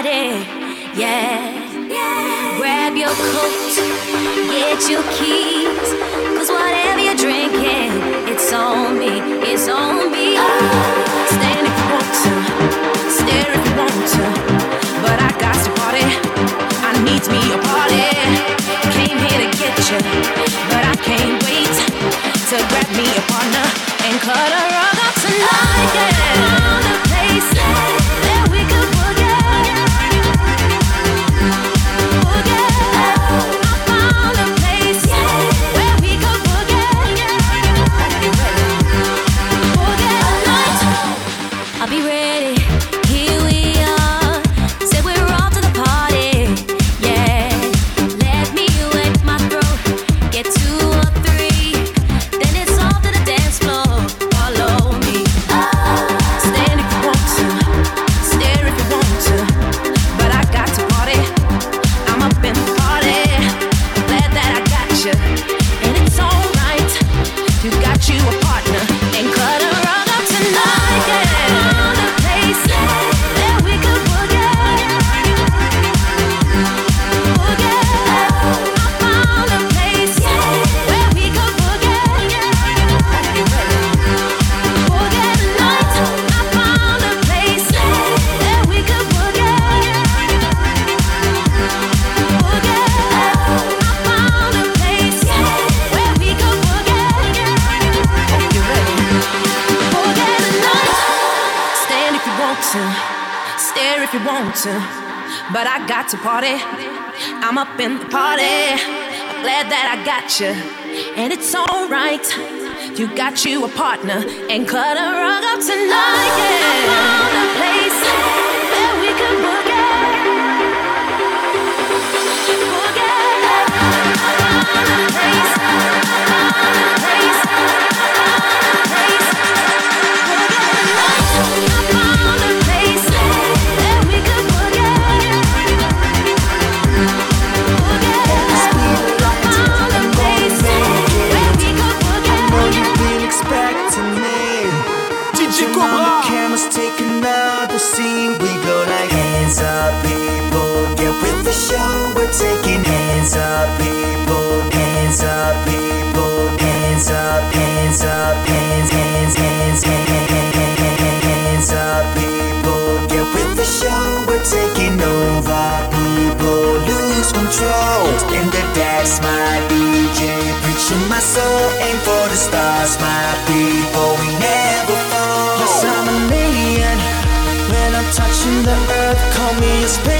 party. Yeah. yeah. Grab your coat, get your keys. Cause whatever you're drinking, it's on me, it's on me. Oh. Stand if you want to, stare if you want to. But I got to party, I need me a party. Came here to get you, but I can't wait to grab me a partner and cut a rug up tonight. Yeah. Oh, the place. want to, but I got to party. I'm up in the party. I'm glad that I got you, and it's alright. You got you a partner, and cut a rug up tonight. Yeah. I wanna play show. We're taking hands up, people, hands up, people, hands up, hands up, hands, hands, hands, hands, up, people. Get with the show. We're taking over, people. Lose control. And the that's my DJ preaching my soul. Aim for the stars, my people. We never fall. Yes, I'm a million when I'm touching the earth. Call me a space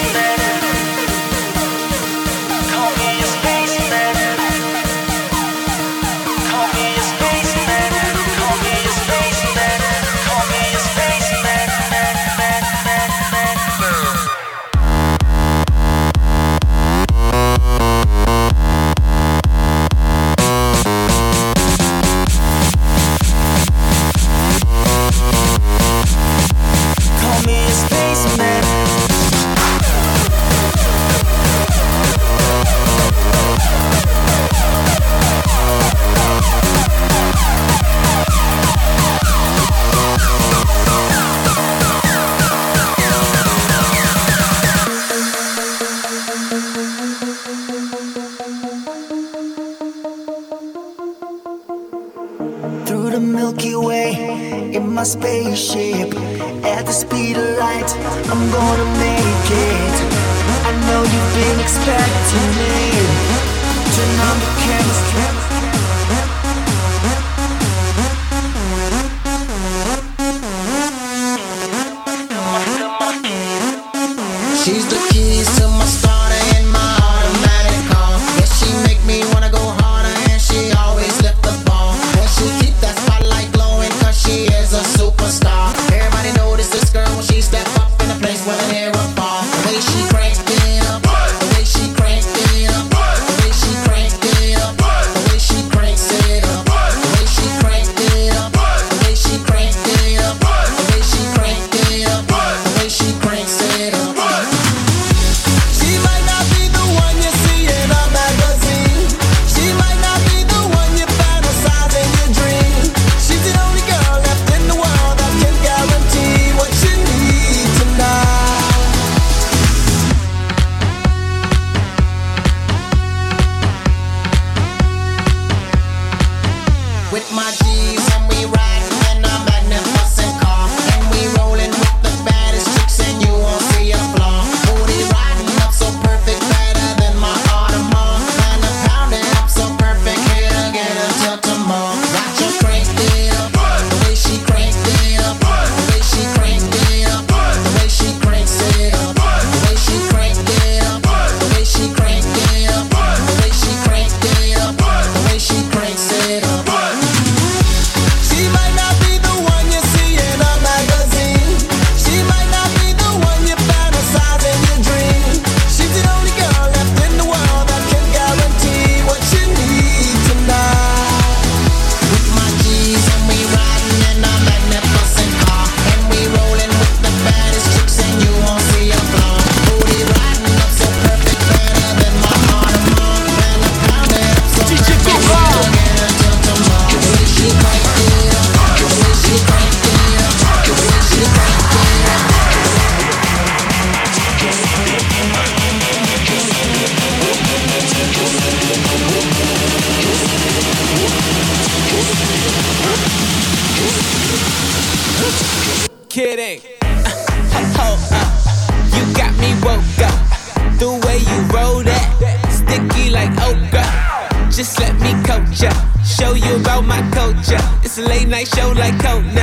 you about my culture. It's a late night show like Conan.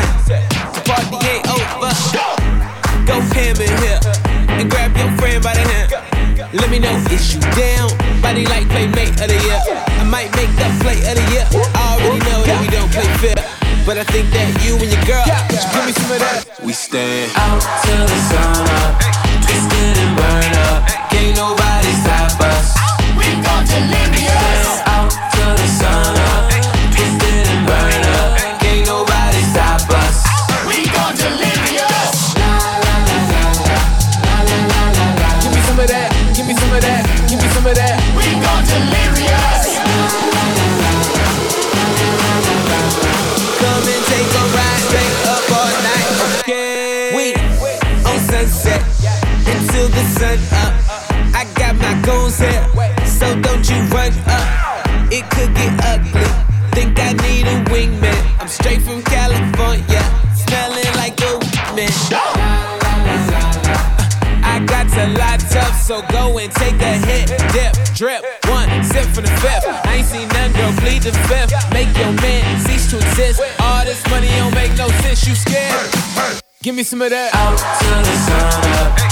The party ain't over. Go ham in here and grab your friend by the hand. Let me know if you down. Body like playmate of the year. I might make the play of the year. I already know that we don't play fair. But I think that you and your girl should give me some of that. We stand out till the sun Give me some of that. Out till the sun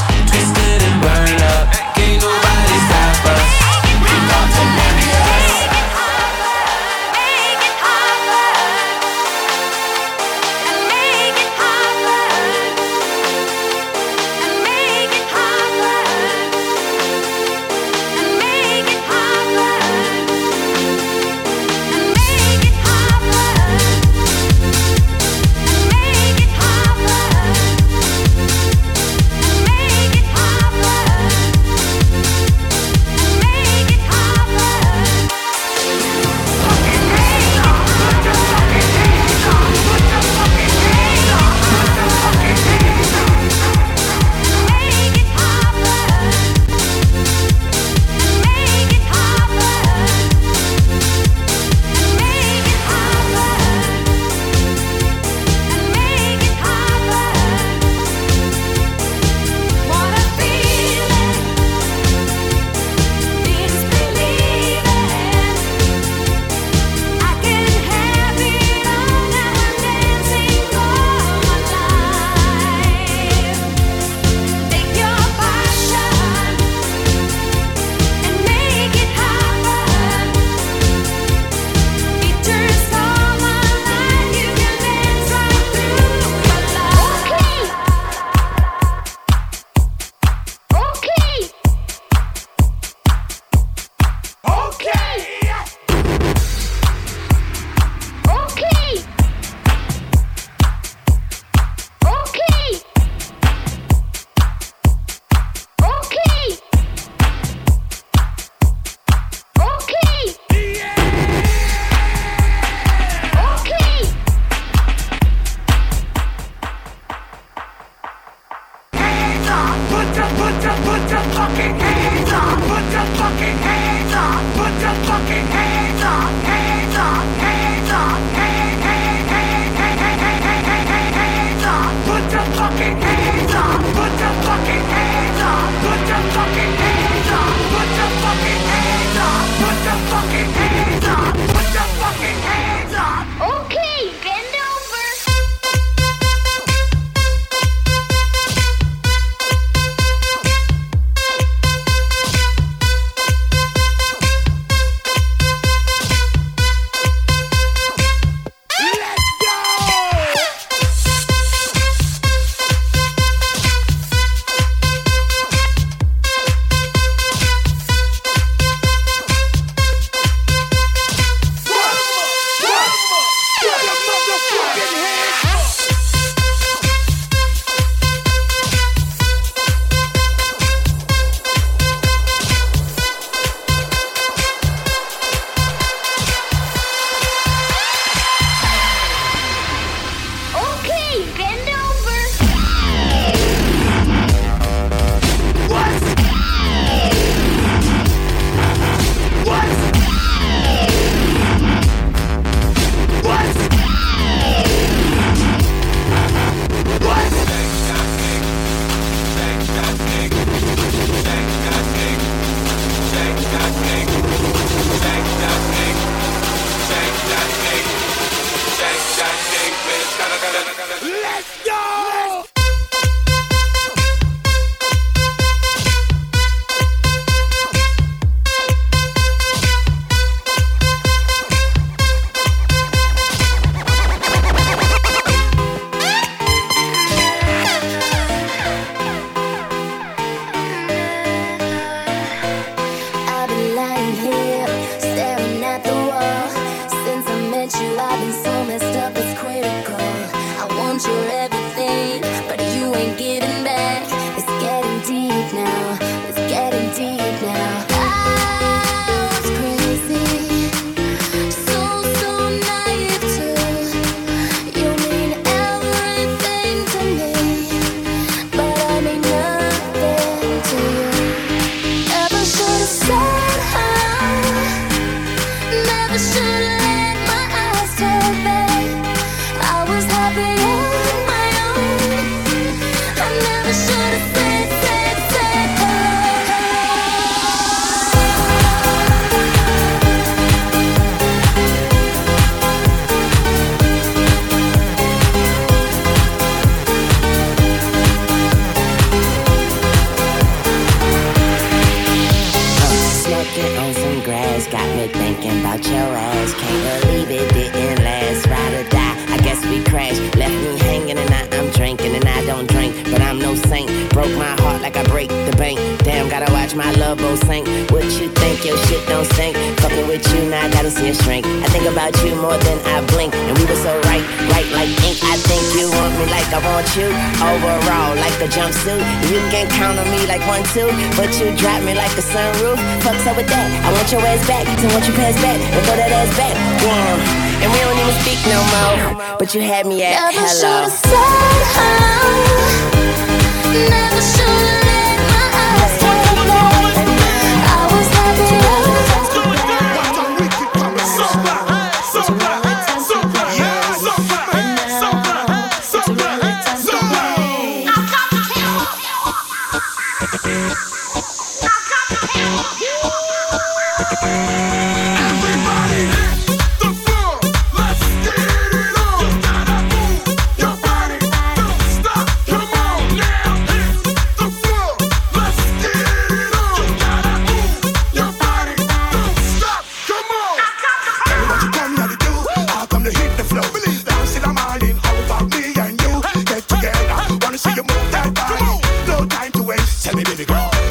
overall like a jumpsuit. You can count on me like one, two, but you drop me like a sunroof. Fuck's up with that. I want your ass back. So want you pass back and throw that ass back. Yeah. And we don't even speak no more. But you had me at Never hello. Never should have said hello. Never should go.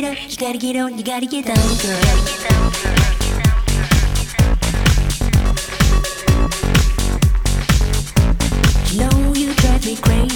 get up, you gotta get on, you gotta get down, girl. You know you drive me crazy.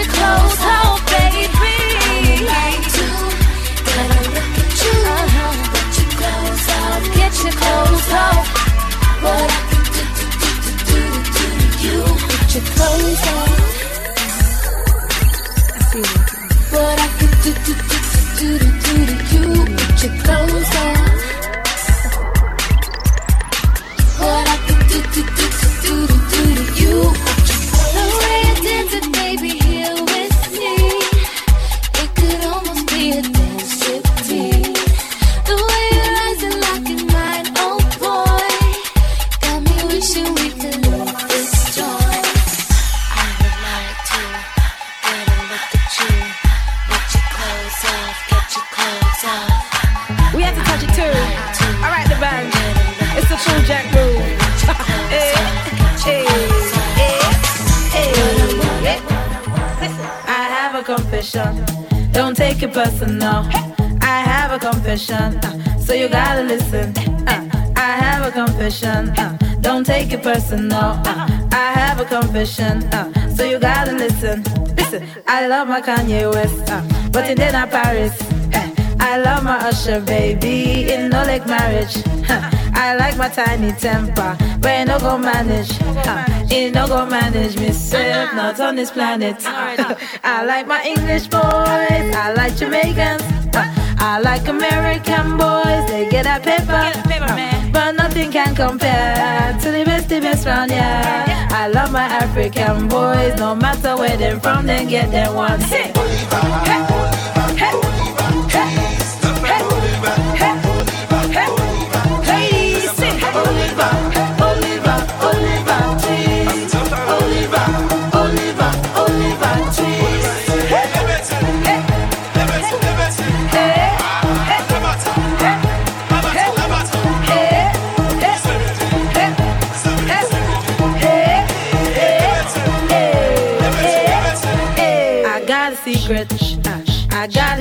your clothes, baby. Gotta look at you. Uh-huh. Your clothes on. get your clothes. What I can do, do, do, do, do, do, do you. Your clothes what I can do, do, do, do, do, do, do, you. Get your clothes off. Take it personal. I have a confession, uh, so you gotta listen. Uh, I have a confession. Uh, don't take it personal. I have a confession, so you gotta listen. Listen, I love my Kanye West, but in dinner Paris. I love my Usher baby in no like marriage. I like my Tinie Tempah, but you no go manage. You no go manage me, safe, not on this planet. I like my English boys, I like Jamaicans. Uh, I like American boys, they get that paper. Uh, but nothing can compare to the best, the best round, yeah. I love my African boys, no matter where they're from, they get their one. Hey.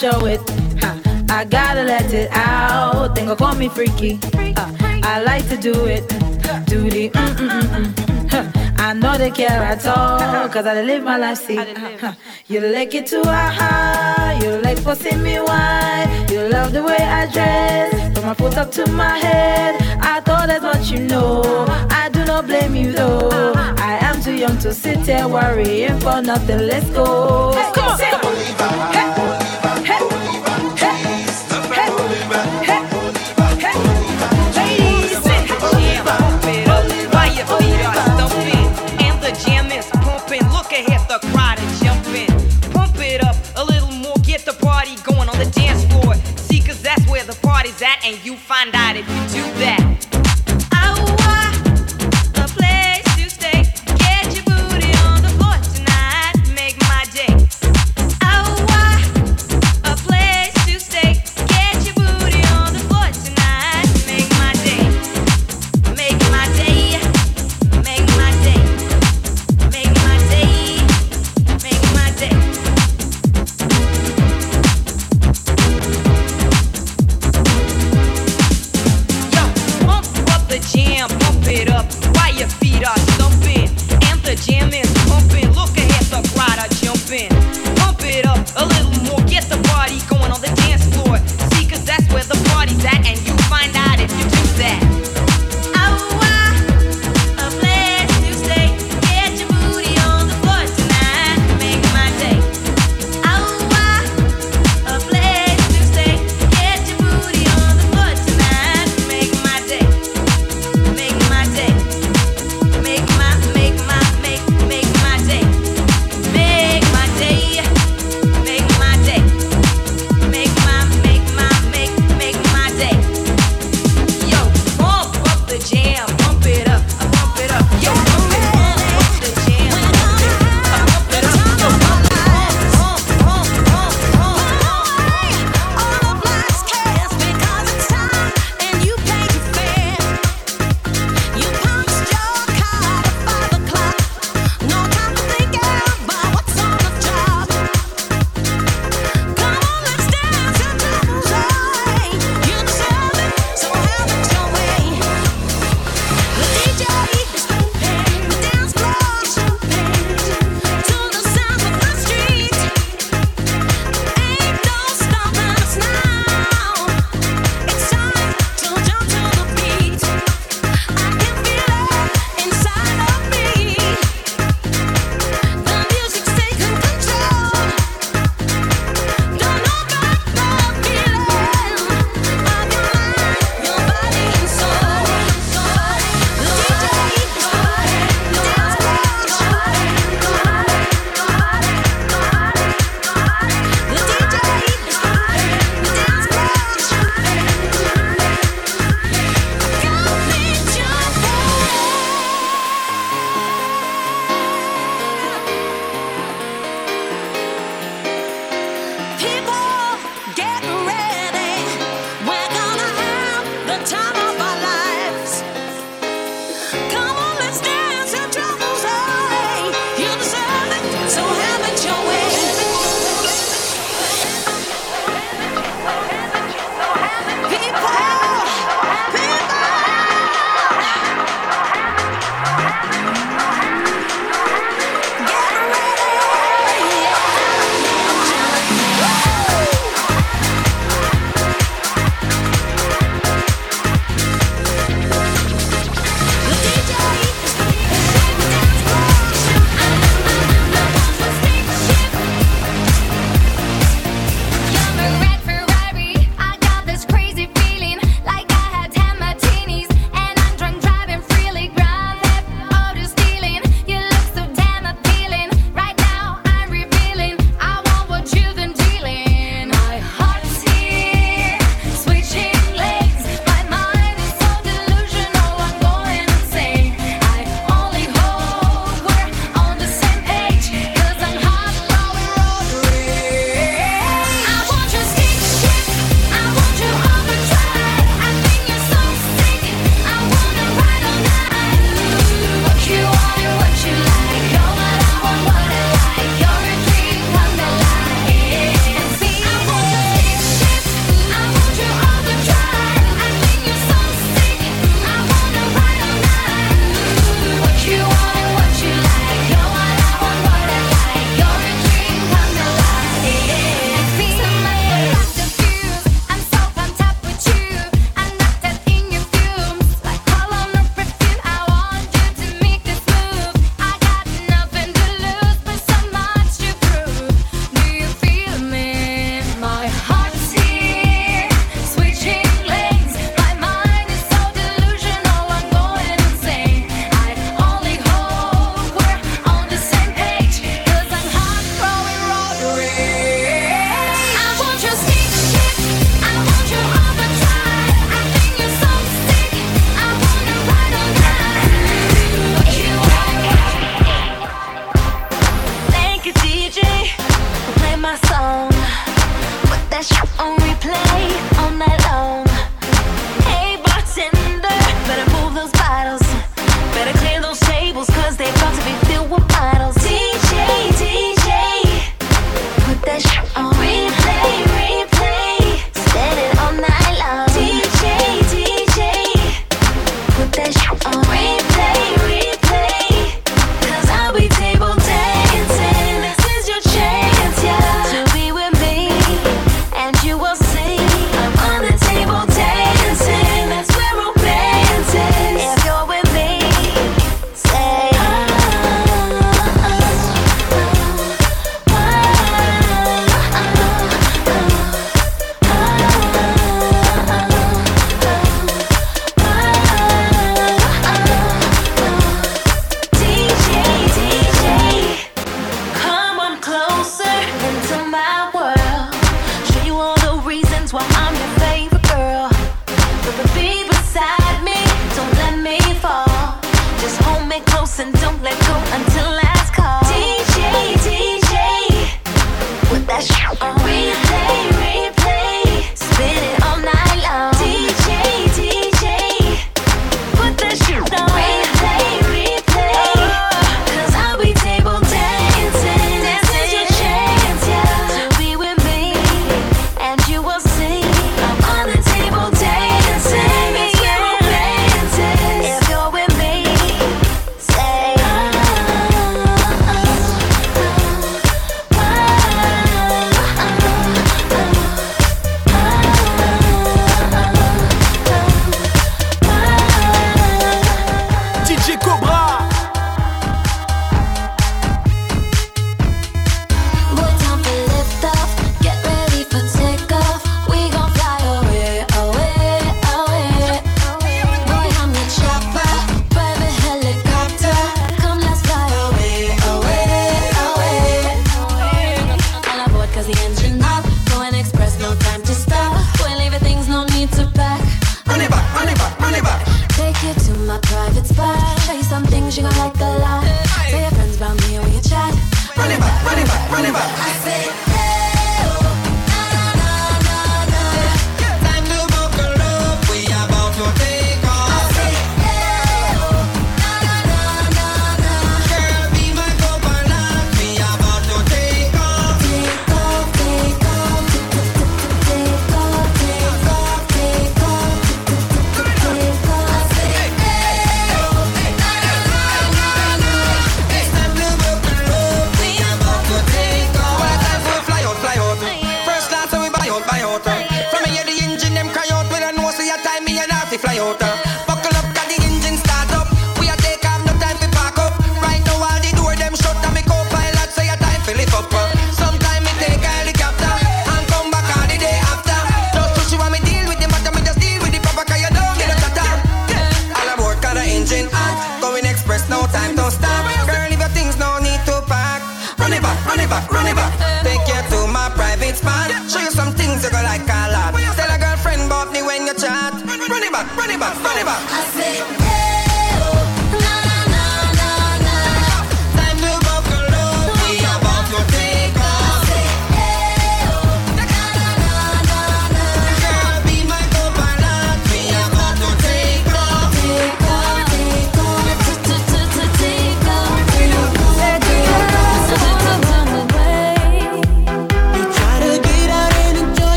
Show it. I gotta let it out. Think call me freaky. Uh, I like to do it. Do the mm mm mm mm. I know they care at all, cause I live my life, see. You like it too high, you like pushing me wide. You love the way I dress, from my foot up to my head. I thought that's what you know. I do not blame you though. I am too young to sit here worrying for nothing. Let's go. Come on, hey. And you find out if you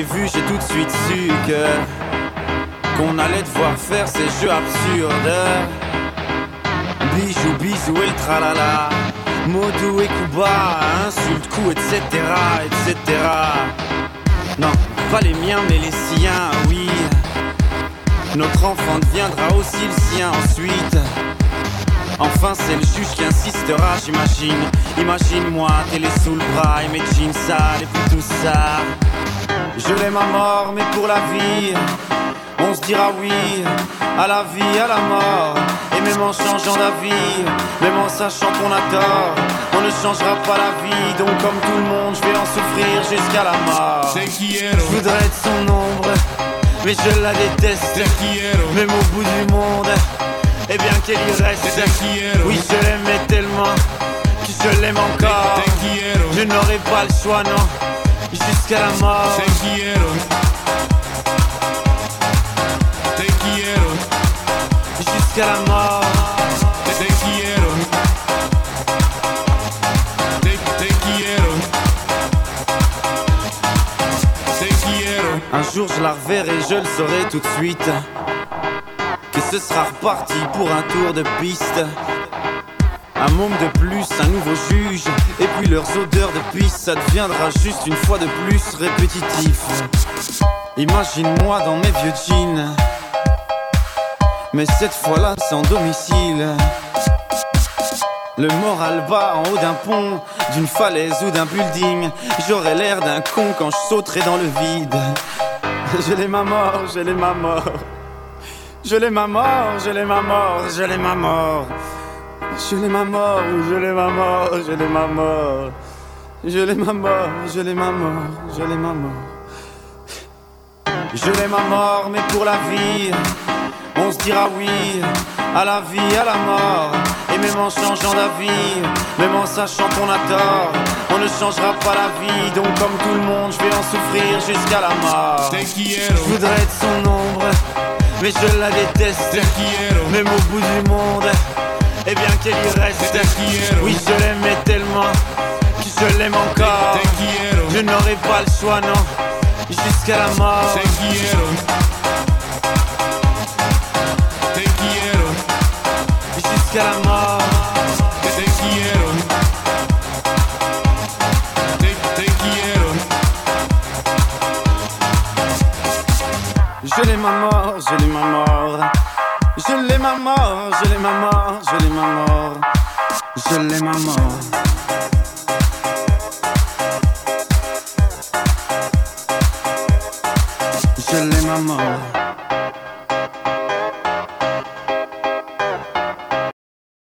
l'ai vu, j'ai tout de suite su que qu'on allait devoir faire ces jeux absurdes. Bijou, bisou et le tralala. Modou et Kuba, insulte, coup, etc., etc. Non, pas les miens, mais les siens, oui. Notre enfant deviendra aussi le sien ensuite. Enfin, c'est le juge qui insistera, j'imagine. Imagine-moi, télé sous le bras et mes jeans sales et puis tout ça. Je l'aime à mort, mais pour la vie, on se dira oui à la vie, à la mort. Et même en changeant d'avis, même en sachant qu'on a tort, on ne changera pas la vie. Donc, comme tout le monde, je vais en souffrir jusqu'à la mort. Je voudrais être son ombre, mais je la déteste. Même au bout du monde, et bien qu'elle y reste? Oui, je l'aimais tellement que je l'aime encore. Je n'aurai pas le choix, non, jusqu'à la mort. Jusqu'à la mort. Un jour je la reverrai, je le saurai tout de suite. Que ce sera reparti pour un tour de piste. Un monde de plus, un nouveau juge. Et puis leurs odeurs de piste, ça deviendra juste une fois de plus répétitif. Imagine-moi dans mes vieux jeans. Mais cette fois-là, sans domicile. Le moral bas en haut d'un pont, d'une falaise ou d'un building. J'aurais l'air d'un con quand je sauterai dans le vide. Je l'ai ma mort, je l'ai ma mort. Je l'ai ma mort, je l'ai ma mort, je l'ai ma mort. Je l'ai ma mort, je l'ai ma mort, je l'ai ma mort. Je l'ai ma mort, je l'ai ma mort, je l'ai ma mort. Je l'ai ma mort, mais pour la vie, on se dira oui à la vie, à la mort. Et même en changeant d'avis, même en sachant qu'on a tort, on ne changera pas la vie. Donc, comme tout le monde, je vais en souffrir jusqu'à la mort. Je voudrais être son ombre, mais je la déteste. Même au bout du monde, et bien qu'elle y reste. Oui, je l'aimais tellement que je l'aime encore. Je n'aurai pas le choix, non, jusqu'à la mort. Jusqu'à la mort. Je l'ai ma mort, je l'ai ma mort. Je l'ai ma mort, je l'ai ma mort, je l'ai ma mort. Je l'ai ma mort. Je l'ai ma mort.